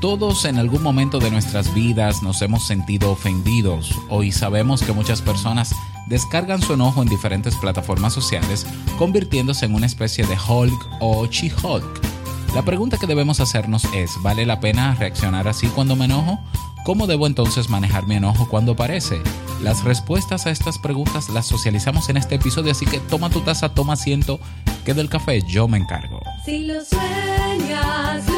Todos en algún momento de nuestras vidas nos hemos sentido ofendidos. Hoy sabemos que muchas personas descargan su enojo en diferentes plataformas sociales, convirtiéndose en una especie de Hulk o She-Hulk. La pregunta que debemos hacernos es, ¿vale la pena reaccionar así cuando me enojo? ¿Cómo debo entonces manejar mi enojo cuando aparece? Las respuestas a estas preguntas las socializamos en este episodio, así que toma tu taza, toma asiento, que del café yo me encargo. Si lo sueñas,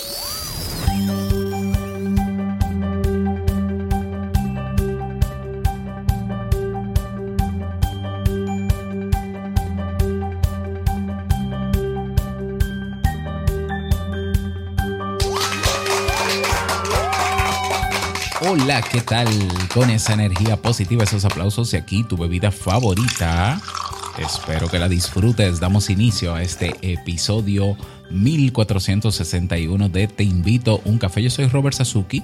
Hola, ¿qué tal? Con esa energía positiva, esos aplausos y aquí tu bebida favorita. Espero que la disfrutes. Damos inicio a este episodio 1461 de Te invito un café. Yo soy Robert Sasuki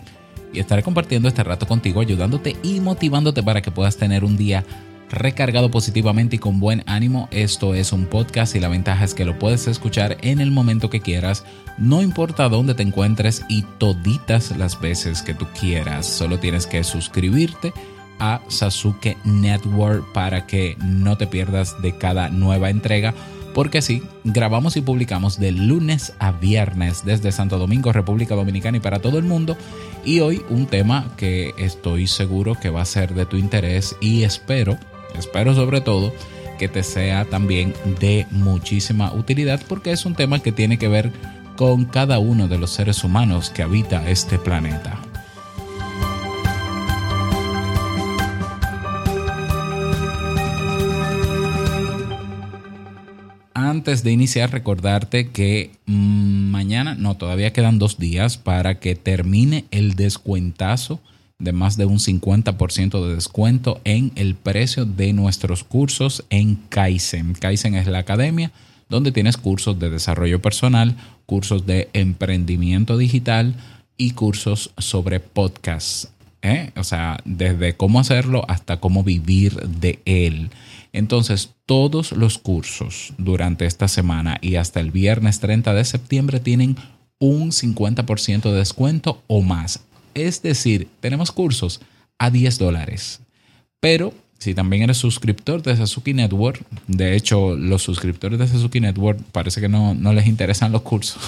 y estaré compartiendo este rato contigo, ayudándote y motivándote para que puedas tener un día recargado positivamente y con buen ánimo. Esto es un podcast y la ventaja es que lo puedes escuchar en el momento que quieras, no importa dónde te encuentres y toditas las veces que tú quieras. Solo tienes que suscribirte a Sasuke Network para que no te pierdas de cada nueva entrega. Porque sí, grabamos y publicamos de lunes a viernes desde Santo Domingo, República Dominicana y para todo el mundo. Y hoy un tema que estoy seguro que va a ser de tu interés y espero, espero sobre todo que te sea también de muchísima utilidad porque es un tema que tiene que ver con cada uno de los seres humanos que habita este planeta. Antes de iniciar, recordarte que mm, mañana, no, todavía quedan dos días para que termine el descuentazo de más de un 50% de descuento en el precio de nuestros cursos en Kaizen. Kaizen es la academia donde tienes cursos de desarrollo personal, cursos de emprendimiento digital y cursos sobre podcast. ¿eh? O sea, desde cómo hacerlo hasta cómo vivir de él. Entonces, todos los cursos durante esta semana y hasta el viernes 30 de septiembre tienen un 50% de descuento o más. Es decir, tenemos cursos a 10 dólares. Pero si también eres suscriptor de Sasuki Network, de hecho, los suscriptores de Sasuki Network parece que no, no les interesan los cursos,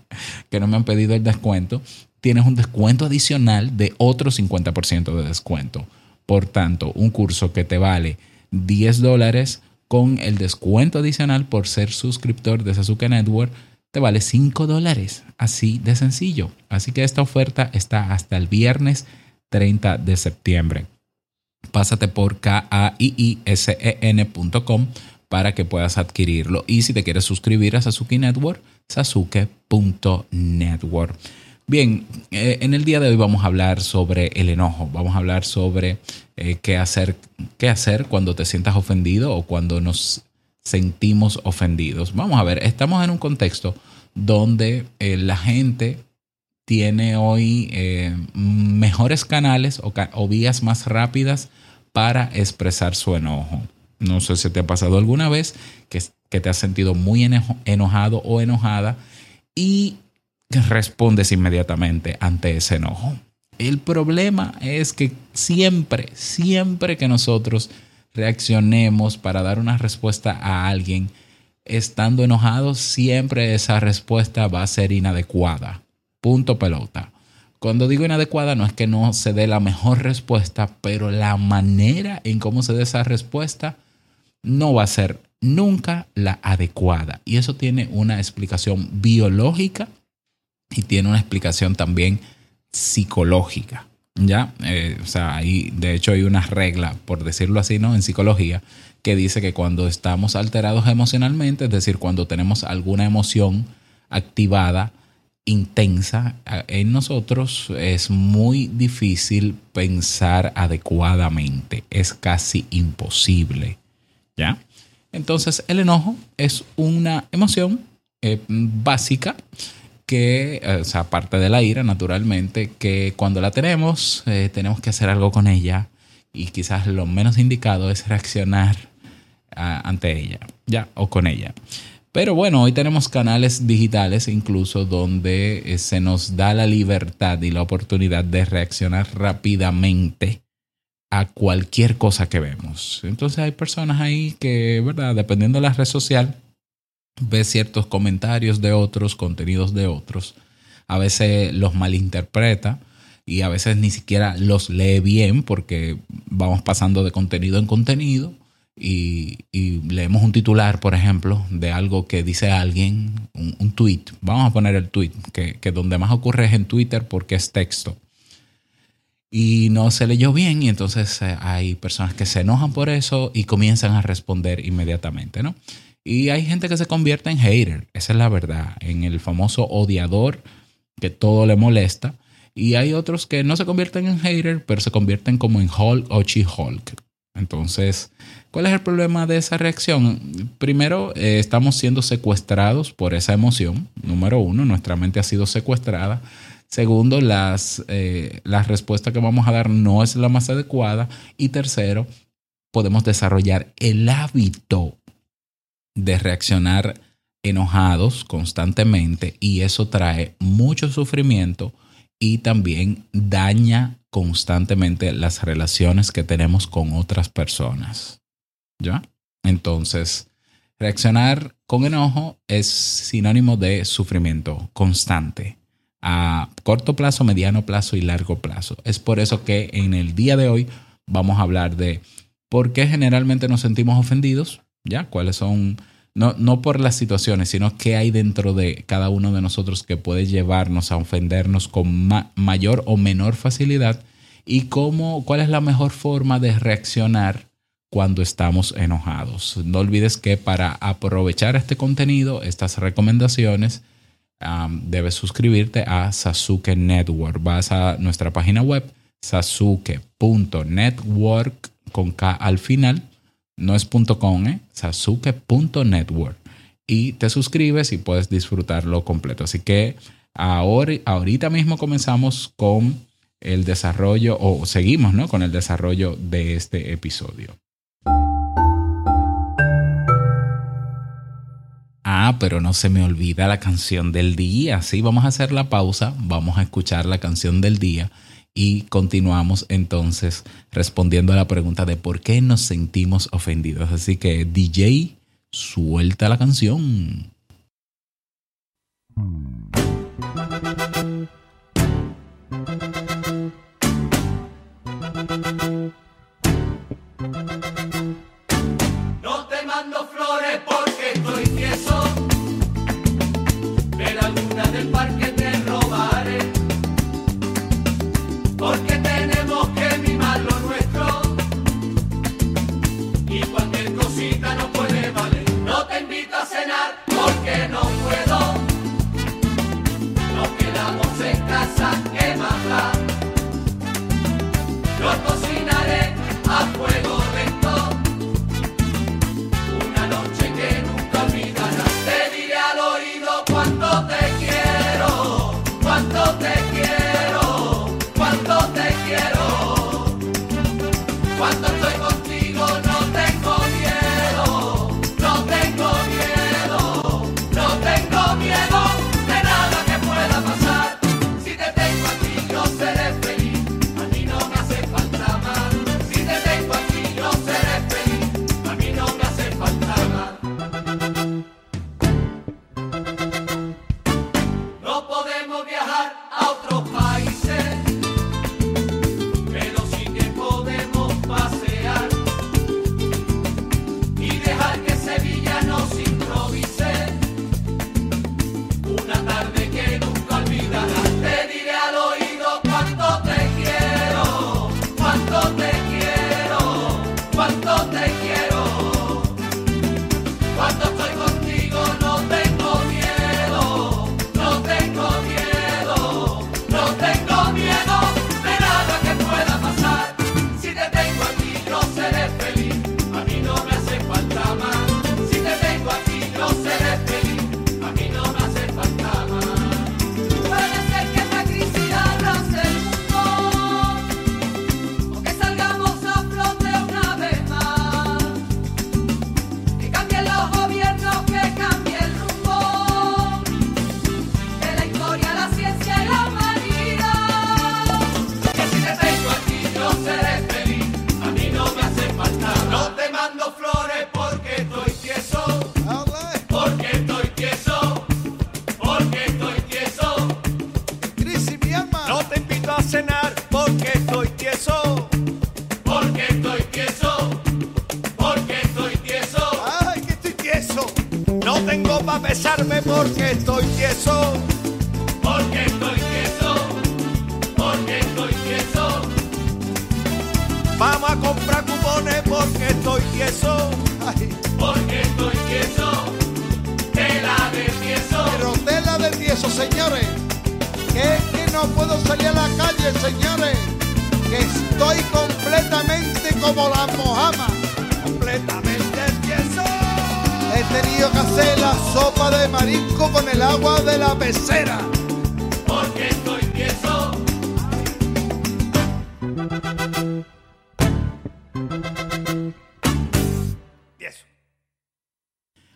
que no me han pedido el descuento, tienes un descuento adicional de otro 50% de descuento. Por tanto, un curso que te vale 10 dólares con el descuento adicional por ser suscriptor de Sasuke Network te vale 5 dólares. Así de sencillo. Así que esta oferta está hasta el viernes 30 de septiembre. Pásate por kaisen.com para que puedas adquirirlo. Y si te quieres suscribir a Sasuke Network, sasuke.network. Bien, eh, en el día de hoy vamos a hablar sobre el enojo, vamos a hablar sobre eh, qué, hacer, qué hacer cuando te sientas ofendido o cuando nos sentimos ofendidos. Vamos a ver, estamos en un contexto donde eh, la gente tiene hoy eh, mejores canales o, vías más rápidas para expresar su enojo. No sé si te ha pasado alguna vez que, te has sentido muy enojado o enojada y respondes inmediatamente ante ese enojo. El problema es que siempre, siempre que nosotros reaccionemos para dar una respuesta a alguien estando enojados, siempre esa respuesta va a ser inadecuada. Punto pelota. Cuando digo inadecuada no es que no se dé la mejor respuesta, pero la manera en cómo se dé esa respuesta no va a ser nunca la adecuada. Y eso tiene una explicación biológica y tiene una explicación también psicológica. Ya, eh, o sea, ahí de hecho hay una regla, por decirlo así, ¿no? En psicología, que dice que cuando estamos alterados emocionalmente, es decir, cuando tenemos alguna emoción activada, intensa en nosotros, es muy difícil pensar adecuadamente. Es casi imposible. ¿Ya? Entonces, el enojo es una emoción eh, básica que, eh, o sea, aparte de la ira, naturalmente, que cuando la tenemos, eh, tenemos que hacer algo con ella y quizás lo menos indicado es reaccionar ah, ante ella, ya, o con ella. Pero bueno, hoy tenemos canales digitales incluso donde eh, se nos da la libertad y la oportunidad de reaccionar rápidamente a cualquier cosa que vemos. Entonces hay personas ahí que, ¿verdad? Dependiendo de la red social, ve ciertos comentarios de otros, contenidos de otros. A veces los malinterpreta y a veces ni siquiera los lee bien porque vamos pasando de contenido en contenido y, y leemos un titular, por ejemplo, de algo que dice alguien, un, un tweet. Vamos a poner el tweet, que, que donde más ocurre es en Twitter porque es texto y no se leyó bien y entonces eh, hay personas que se enojan por eso y comienzan a responder inmediatamente, ¿no? Y hay gente que se convierte en hater, esa es la verdad, en el famoso odiador que todo le molesta. Y hay otros que no se convierten en hater, pero se convierten como en Hulk o She-Hulk. Entonces, ¿cuál es el problema de esa reacción? Primero, eh, estamos siendo secuestrados por esa emoción. Número uno, nuestra mente ha sido secuestrada. Segundo, las, eh, la respuesta que vamos a dar no es la más adecuada. Y tercero, podemos desarrollar el hábito de reaccionar enojados constantemente y eso trae mucho sufrimiento y también daña constantemente las relaciones que tenemos con otras personas. ¿Ya? Entonces, reaccionar con enojo es sinónimo de sufrimiento constante a corto plazo, mediano plazo y largo plazo. Es por eso que en el día de hoy vamos a hablar de por qué generalmente nos sentimos ofendidos, ¿ya? ¿Cuáles son, no, no por las situaciones, sino qué hay dentro de cada uno de nosotros que puede llevarnos a ofendernos con ma- mayor o menor facilidad y cómo, cuál es la mejor forma de reaccionar cuando estamos enojados. No olvides que para aprovechar este contenido, estas recomendaciones, um, debes suscribirte a Sasuke Network. Vas a nuestra página web, sasuke.network con K al final. No es .com, ¿eh? sasuke.network. Y te suscribes y puedes disfrutarlo completo. Así que ahora, ahorita mismo comenzamos con el desarrollo, o seguimos ¿no? con el desarrollo de este episodio. Ah, pero no se me olvida la canción del día. Sí, vamos a hacer la pausa, vamos a escuchar la canción del día y continuamos entonces respondiendo a la pregunta de por qué nos sentimos ofendidos. Así que DJ, suelta la canción.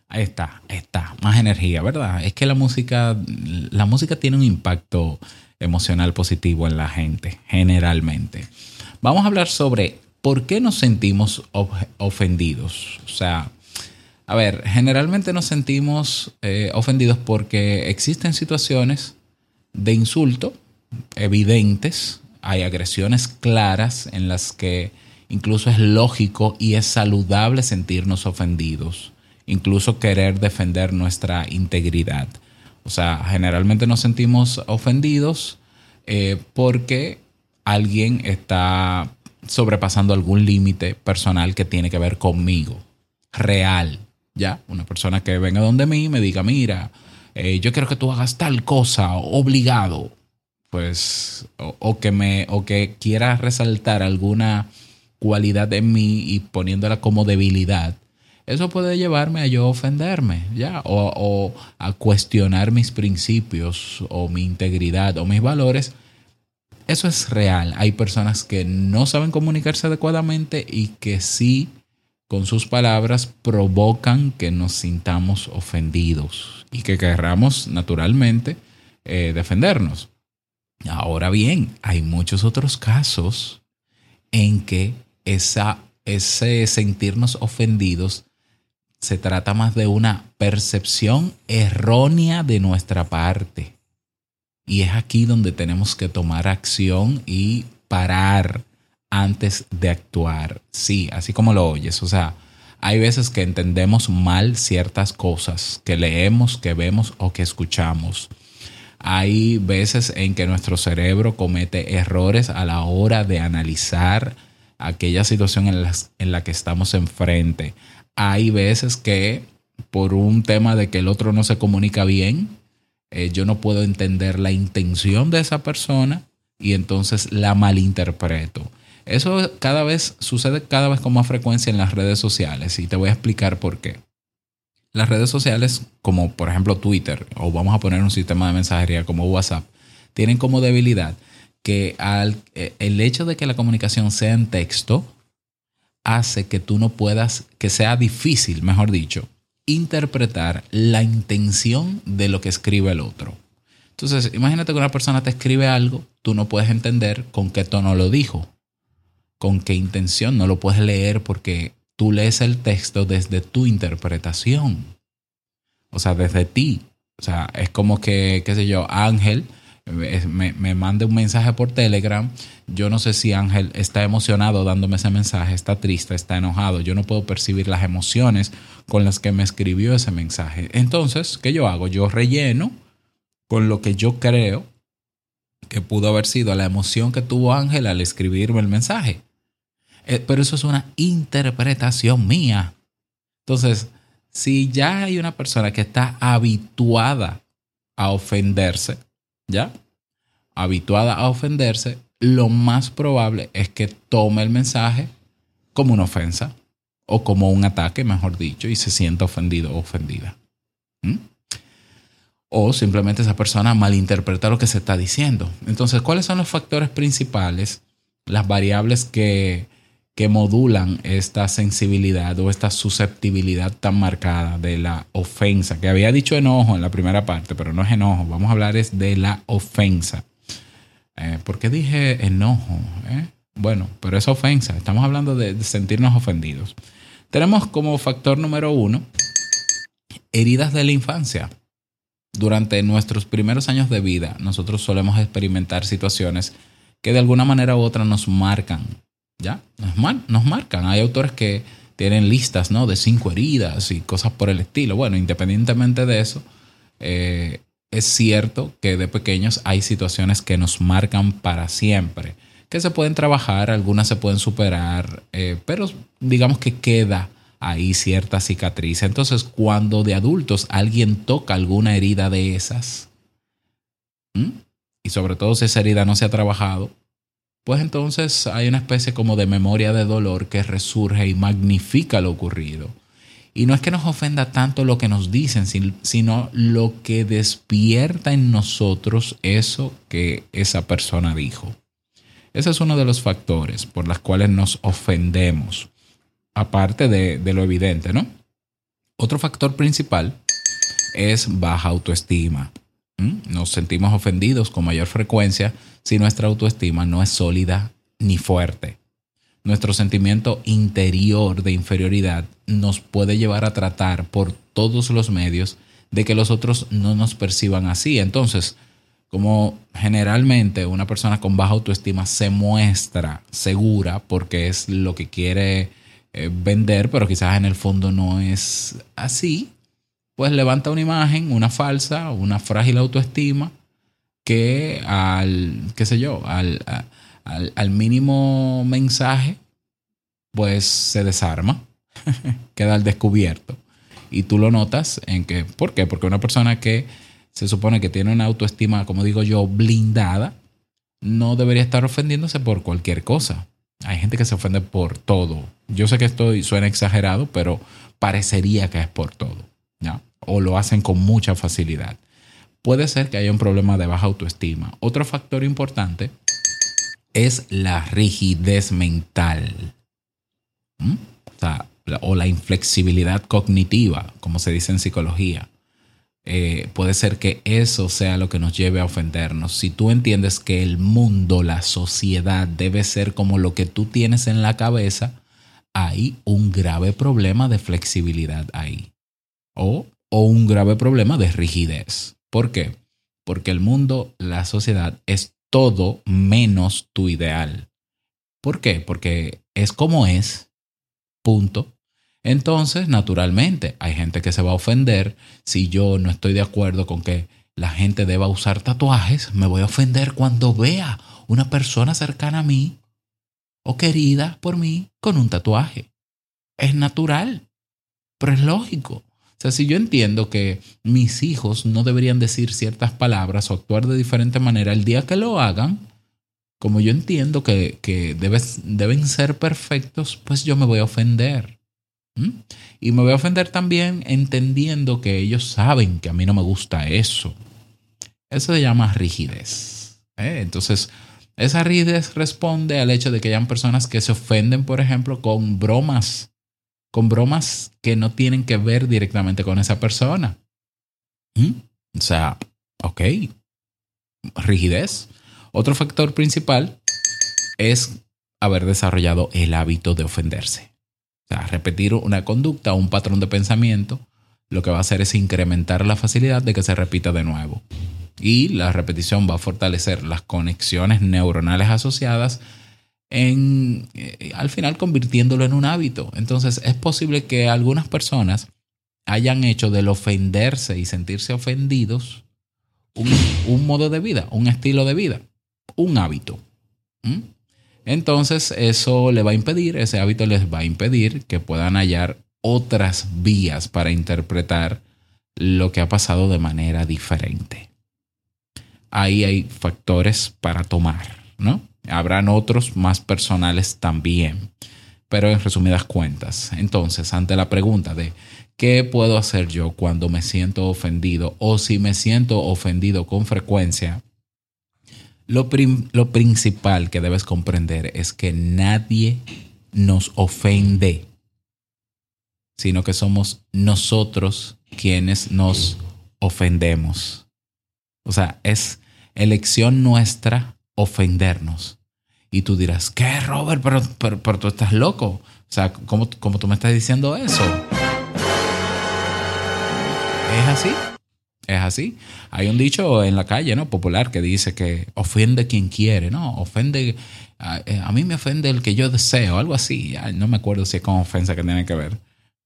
Ahí está, ahí está, más energía, ¿verdad? Es que la música, la música tiene un impacto emocional positivo en la gente, generalmente. Vamos a hablar sobre por qué nos sentimos of- ofendidos. O sea, a ver, generalmente nos sentimos eh, ofendidos porque existen situaciones de insulto evidentes, hay agresiones claras en las que incluso es lógico y es saludable sentirnos ofendidos, incluso querer defender nuestra integridad. O sea, generalmente nos sentimos ofendidos eh, porque alguien está sobrepasando algún límite personal que tiene que ver conmigo, real, ¿ya? Una persona que venga donde mí y me diga, mira, eh, yo quiero que tú hagas tal cosa, obligado, pues, o, que me, o que quiera resaltar alguna cualidad en mí y poniéndola como debilidad, eso puede llevarme a yo ofenderme, ¿ya? O, o a cuestionar mis principios o mi integridad o mis valores. Eso es real. Hay personas que no saben comunicarse adecuadamente y que sí, con sus palabras, provocan que nos sintamos ofendidos y que querramos naturalmente eh, defendernos. Ahora bien, hay muchos otros casos en que esa, ese sentirnos ofendidos se trata más de una percepción errónea de nuestra parte. Y es aquí donde tenemos que tomar acción y parar antes de actuar. Sí, así como lo oyes. O sea, hay veces que entendemos mal ciertas cosas que leemos, que vemos o que escuchamos. Hay veces en que nuestro cerebro comete errores a la hora de analizar aquella situación en, en la que estamos enfrente. Hay veces que por un tema de que el otro no se comunica bien, eh, yo no puedo entender la intención de esa persona y entonces la malinterpreto. Eso cada vez sucede cada vez con más frecuencia en las redes sociales y te voy a explicar por qué. Las redes sociales, como por ejemplo Twitter, o vamos a poner un sistema de mensajería como WhatsApp, tienen como debilidad que al, eh, el hecho de que la comunicación sea en texto hace que tú no puedas, que sea difícil, mejor dicho, interpretar la intención de lo que escribe el otro. Entonces, imagínate que una persona te escribe algo, tú no puedes entender con qué tono lo dijo, con qué intención, no lo puedes leer porque tú lees el texto desde tu interpretación. O sea, desde ti. O sea, es como que, qué sé yo, Ángel eh, me, me mande un mensaje por Telegram. Yo no sé si Ángel está emocionado dándome ese mensaje, está triste, está enojado. Yo no puedo percibir las emociones con las que me escribió ese mensaje. Entonces, ¿qué yo hago? Yo relleno con lo que yo creo que pudo haber sido la emoción que tuvo Ángel al escribirme el mensaje. Eh, pero eso es una interpretación mía. Entonces, si ya hay una persona que está habituada a ofenderse, ¿ya? Habituada a ofenderse, lo más probable es que tome el mensaje como una ofensa o como un ataque, mejor dicho, y se sienta ofendido o ofendida. ¿Mm? O simplemente esa persona malinterpreta lo que se está diciendo. Entonces, ¿cuáles son los factores principales, las variables que, que modulan esta sensibilidad o esta susceptibilidad tan marcada de la ofensa? Que había dicho enojo en la primera parte, pero no es enojo. Vamos a hablar es de la ofensa. Eh, ¿Por qué dije enojo? eh? Bueno, pero es ofensa. Estamos hablando de, de sentirnos ofendidos. Tenemos como factor número uno heridas de la infancia. Durante nuestros primeros años de vida, nosotros solemos experimentar situaciones que de alguna manera u otra nos marcan. ¿Ya? Nos, mar- nos marcan. Hay autores que tienen listas, ¿no? De cinco heridas y cosas por el estilo. Bueno, independientemente de eso, eh, es cierto que de pequeños hay situaciones que nos marcan para siempre, que se pueden trabajar, algunas se pueden superar, eh, pero digamos que queda ahí cierta cicatriz. Entonces, cuando de adultos alguien toca alguna herida de esas, y sobre todo si esa herida no se ha trabajado, pues entonces hay una especie como de memoria de dolor que resurge y magnifica lo ocurrido. Y no es que nos ofenda tanto lo que nos dicen, sin- sino lo que despierta en nosotros eso que esa persona dijo. Ese es uno de los factores por los cuales nos ofendemos, aparte de, de lo evidente, ¿no? Otro factor principal es baja autoestima. ¿Mm? Nos sentimos ofendidos con mayor frecuencia si nuestra autoestima no es sólida ni fuerte. Nuestro sentimiento interior de inferioridad nos puede llevar a tratar por todos los medios de que los otros no nos perciban así. Entonces, como generalmente una persona con baja autoestima se muestra segura porque es lo que quiere eh, vender, pero quizás en el fondo no es así, pues levanta una imagen, una falsa, una frágil autoestima que al, qué sé yo, al, al, al mínimo mensaje, pues se desarma, queda al descubierto. Y tú lo notas en que, ¿por qué? Porque una persona que se supone que tiene una autoestima, como digo yo, blindada, no debería estar ofendiéndose por cualquier cosa. Hay gente que se ofende por todo. Yo sé que esto suena exagerado, pero parecería que es por todo. O lo hacen con mucha facilidad. Puede ser que haya un problema de baja autoestima. Otro factor importante es la rigidez mental. O, sea, la- o la inflexibilidad cognitiva, como se dice en psicología. Eh, puede ser que eso sea lo que nos lleve a ofendernos. Si tú entiendes que el mundo, la sociedad debe ser como lo que tú tienes en la cabeza, hay un grave problema de flexibilidad ahí. O, o un grave problema de rigidez. ¿Por qué? Porque el mundo, la sociedad es todo menos tu ideal. ¿Por qué? Porque es como es. Punto. Entonces, naturalmente, hay gente que se va a ofender si yo no estoy de acuerdo con que la gente deba usar tatuajes. Me voy a ofender cuando vea una persona cercana a mí o querida por mí con un tatuaje. Es natural, pero es lógico. Si yo entiendo que mis hijos no deberían decir ciertas palabras o actuar de diferente manera, el día que lo hagan, como yo entiendo que, que deben ser perfectos, pues yo me voy a ofender. Y me voy a ofender también entendiendo que ellos saben que a mí no me gusta eso. Eso se llama rigidez. ¿eh? Entonces, esa rigidez responde al hecho de que hayan personas que se ofenden, por ejemplo, con bromas, con bromas que no tienen que ver directamente con esa persona. ¿Mm? O sea, ok, rigidez. Otro factor principal es haber desarrollado el hábito de ofenderse. O sea, repetir una conducta o un patrón de pensamiento, lo que va a hacer es incrementar la facilidad de que se repita de nuevo. Y la repetición va a fortalecer las conexiones neuronales asociadas en, eh, al final convirtiéndolo en un hábito. Entonces es posible que algunas personas hayan hecho del ofenderse y sentirse ofendidos un, un modo de vida, un estilo de vida, un hábito. ¿Mm? Entonces eso le va a impedir, ese hábito les va a impedir que puedan hallar otras vías para interpretar lo que ha pasado de manera diferente. Ahí hay factores para tomar, ¿no? Habrán otros más personales también, pero en resumidas cuentas. Entonces, ante la pregunta de ¿qué puedo hacer yo cuando me siento ofendido o si me siento ofendido con frecuencia? Lo, lo principal que debes comprender es que nadie nos ofende, sino que somos nosotros quienes nos ofendemos. O sea, es elección nuestra ofendernos. Y tú dirás, ¿qué, Robert? Pero, pero, pero tú estás loco. O sea, ¿cómo, cómo tú me estás diciendo eso? ¿Es así? Es así. Hay un dicho en la calle, ¿no? Popular que dice que ofende quien quiere, ¿no? Ofende. A, mí me ofende el que yo deseo, algo así. No me acuerdo si es con ofensa que tiene que ver.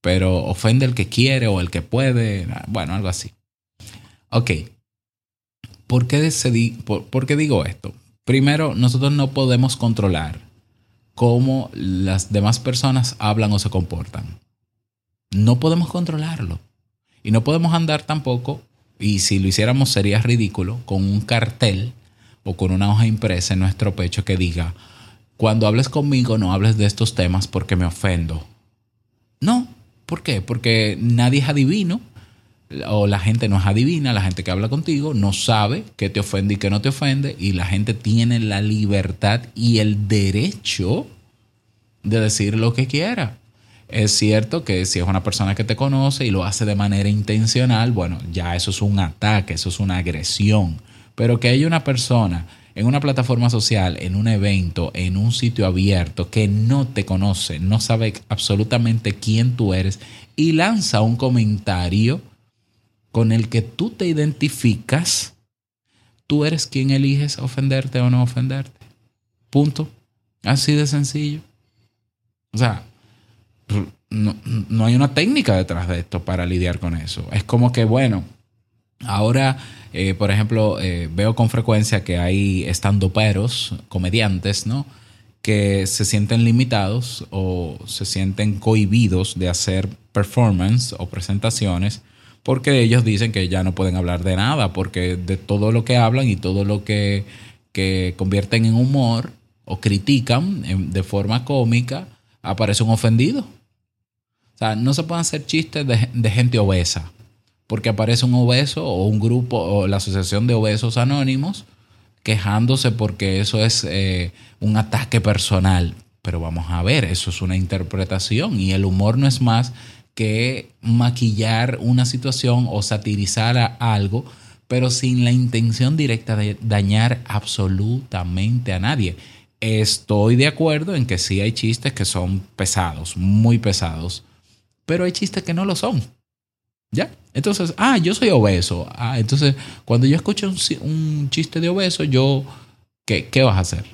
Pero ofende el que quiere o el que puede. Bueno, algo así. Ok. ¿Por qué, decidí- por- por qué digo esto? Primero, nosotros no podemos controlar cómo las demás personas hablan o se comportan. No podemos controlarlo. Y no podemos andar tampoco, y si lo hiciéramos sería ridículo, con un cartel o con una hoja impresa en nuestro pecho que diga, cuando hables conmigo no hables de estos temas porque me ofendo. No, ¿por qué? Porque nadie es adivino, o la gente no es adivina, la gente que habla contigo no sabe qué te ofende y qué no te ofende, y la gente tiene la libertad y el derecho de decir lo que quiera. Es cierto que si es una persona que te conoce y lo hace de manera intencional, bueno, ya eso es un ataque, eso es una agresión. Pero que haya una persona en una plataforma social, en un evento, en un sitio abierto, que no te conoce, no sabe absolutamente quién tú eres y lanza un comentario con el que tú te identificas, tú eres quien eliges ofenderte o no ofenderte. Punto. Así de sencillo. O sea, no, no hay una técnica detrás de esto para lidiar con eso. Es como que, bueno, ahora, eh, por ejemplo, eh, veo con frecuencia que hay estandoperos, comediantes, ¿no? Que se sienten limitados o se sienten cohibidos de hacer performance o presentaciones porque ellos dicen que ya no pueden hablar de nada, porque de todo lo que hablan y todo lo que, que convierten en humor o critican de forma cómica, aparece un ofendido. O sea, no se pueden hacer chistes de, de gente obesa, porque aparece un obeso o un grupo o la Asociación de Obesos Anónimos quejándose porque eso es eh, un ataque personal. Pero vamos a ver, eso es una interpretación y el humor no es más que maquillar una situación o satirizar a algo, pero sin la intención directa de dañar absolutamente a nadie. Estoy de acuerdo en que sí hay chistes que son pesados, muy pesados, pero hay chistes que no lo son. ¿Ya? Entonces, ah, yo soy obeso. Ah, entonces, cuando yo escucho un, chiste de obeso, yo, ¿qué, ¿qué vas a hacer?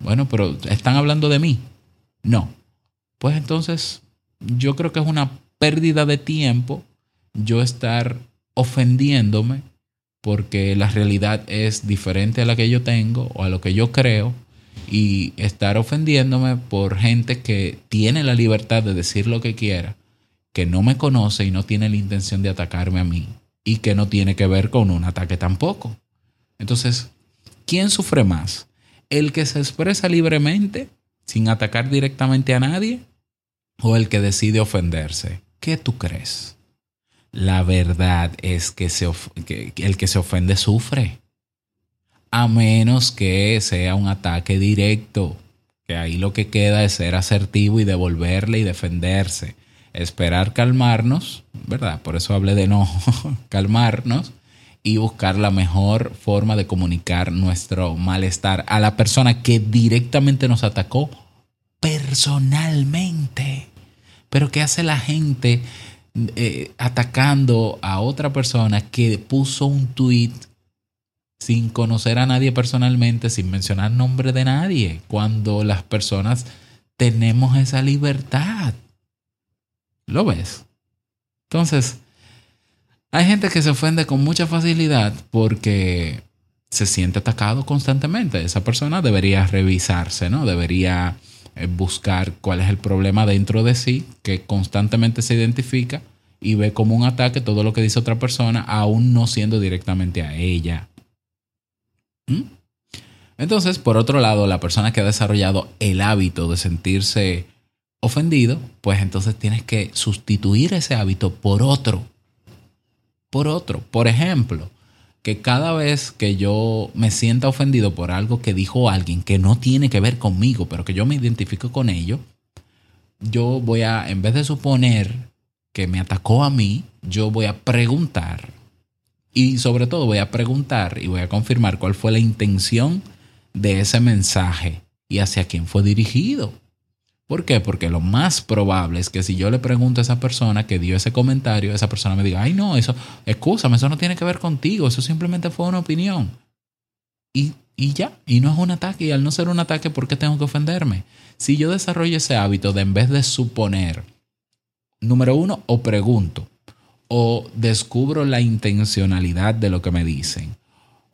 Bueno, pero están hablando de mí. No. Pues entonces, yo creo que es una pérdida de tiempo yo estar ofendiéndome porque la realidad es diferente a la que yo tengo o a lo que yo creo y estar ofendiéndome por gente que tiene la libertad de decir lo que quiera, que no me conoce y no tiene la intención de atacarme a mí y que no tiene que ver con un ataque tampoco. Entonces, ¿quién sufre más? ¿El que se expresa libremente sin atacar directamente a nadie o el que decide ofenderse? ¿Qué tú crees? La verdad es que, el que se ofende sufre. A menos que sea un ataque directo. Que ahí lo que queda es ser asertivo y devolverle y defenderse. Esperar calmarnos, ¿verdad? Por eso hablé de no calmarnos y buscar la mejor forma de comunicar nuestro malestar a la persona que directamente nos atacó personalmente. Pero ¿qué hace la gente eh, atacando a otra persona que puso un tweet sin conocer a nadie personalmente, sin mencionar nombre de nadie, cuando las personas tenemos esa libertad? ¿Lo ves? Entonces, hay gente que se ofende con mucha facilidad porque se siente atacado constantemente. Esa persona debería revisarse, ¿no? Debería eh, buscar cuál es el problema dentro de sí, que constantemente se identifica y ve como un ataque todo lo que dice otra persona, aún no siendo directamente a ella. ¿Mm? Entonces, por otro lado, la persona que ha desarrollado el hábito de sentirse ofendido, pues entonces tienes que sustituir ese hábito por otro. Por otro. Por ejemplo, que cada vez que yo me sienta ofendido por algo que dijo alguien que no tiene que ver conmigo, pero que yo me identifico con ello, yo voy a, en vez de suponer que me atacó a mí, yo voy a preguntar. Y sobre todo voy a preguntar y voy a confirmar cuál fue la intención de ese mensaje y hacia quién fue dirigido. ¿Por qué? Porque lo más probable es que si yo le pregunto a esa persona que dio ese comentario, esa persona me diga, ay no, eso, escúchame, eso no tiene que ver contigo, eso simplemente fue una opinión. Y, y ya, y no es un ataque, y al no ser un ataque, ¿por qué tengo que ofenderme? Si yo desarrollo ese hábito de en vez de suponer, número uno, o pregunto, o descubro la intencionalidad de lo que me dicen,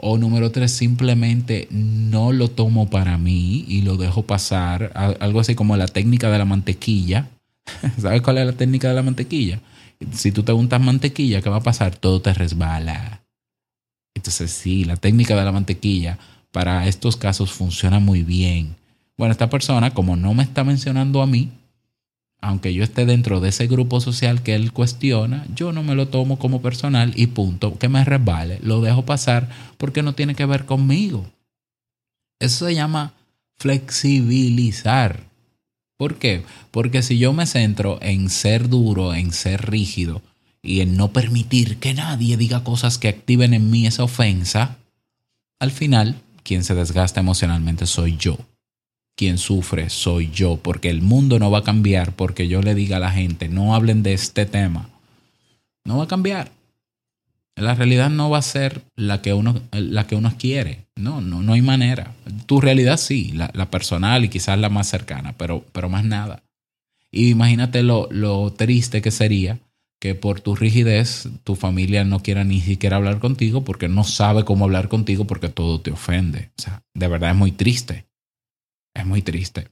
o número tres, simplemente no lo tomo para mí y lo dejo pasar. Algo así como la técnica de la mantequilla. ¿Sabes cuál es la técnica de la mantequilla? Si tú te untas mantequilla, ¿qué va a pasar? Todo te resbala. Entonces sí, la técnica de la mantequilla para estos casos funciona muy bien. Bueno, esta persona, como no me está mencionando a mí, aunque yo esté dentro de ese grupo social que él cuestiona, yo no me lo tomo como personal y punto, que me resbale, lo dejo pasar porque no tiene que ver conmigo. Eso se llama flexibilizar. ¿Por qué? Porque si yo me centro en ser duro, en ser rígido y en no permitir que nadie diga cosas que activen en mí esa ofensa, al final quien se desgasta emocionalmente soy yo quien sufre soy yo, porque el mundo no va a cambiar porque yo le diga a la gente, no hablen de este tema. No va a cambiar. La realidad no va a ser la que uno, la que uno quiere. No, no, no hay manera. Tu realidad sí, la, personal y quizás la más cercana, pero, pero más nada. Y imagínate lo, lo triste que sería que por tu rigidez tu familia no quiera ni siquiera hablar contigo porque no sabe cómo hablar contigo porque todo te ofende. O sea, de verdad es muy triste. Es muy triste.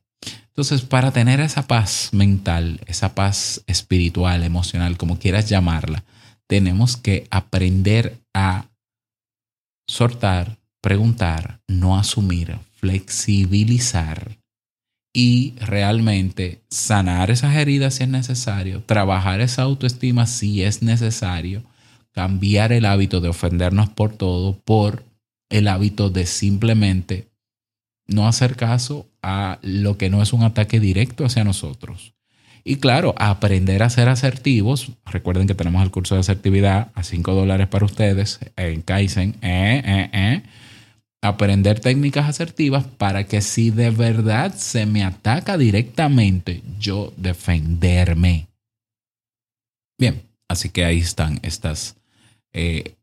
Entonces, para tener esa paz mental, esa paz espiritual, emocional, como quieras llamarla, tenemos que aprender a sortar, preguntar, no asumir, flexibilizar y realmente sanar esas heridas si es necesario, trabajar esa autoestima si es necesario, cambiar el hábito de ofendernos por todo por el hábito de simplemente no hacer caso a lo que no es un ataque directo hacia nosotros. Y claro, aprender a ser asertivos. Recuerden que tenemos el curso de asertividad a 5 dólares para ustedes en Kaizen. Eh, eh, eh. Aprender técnicas asertivas para que si de verdad se me ataca directamente, yo defenderme. Bien, así que ahí están estas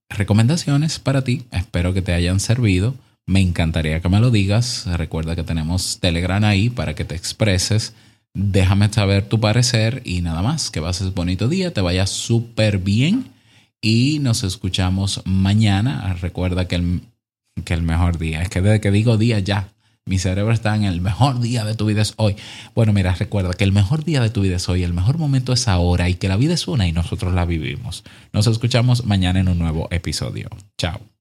recomendaciones para ti. Espero que te hayan servido. Me encantaría que me lo digas. Recuerda que tenemos Telegram ahí para que te expreses. Déjame saber tu parecer y nada más. Que pases bonito día, te vaya súper bien y nos escuchamos mañana. Recuerda que el, que el mejor día, es que desde que digo día ya, mi cerebro está en el mejor día de tu vida es hoy. Bueno, mira, recuerda que el mejor día de tu vida es hoy, el mejor momento es ahora y que la vida es una y nosotros la vivimos. Nos escuchamos mañana en un nuevo episodio. Chao.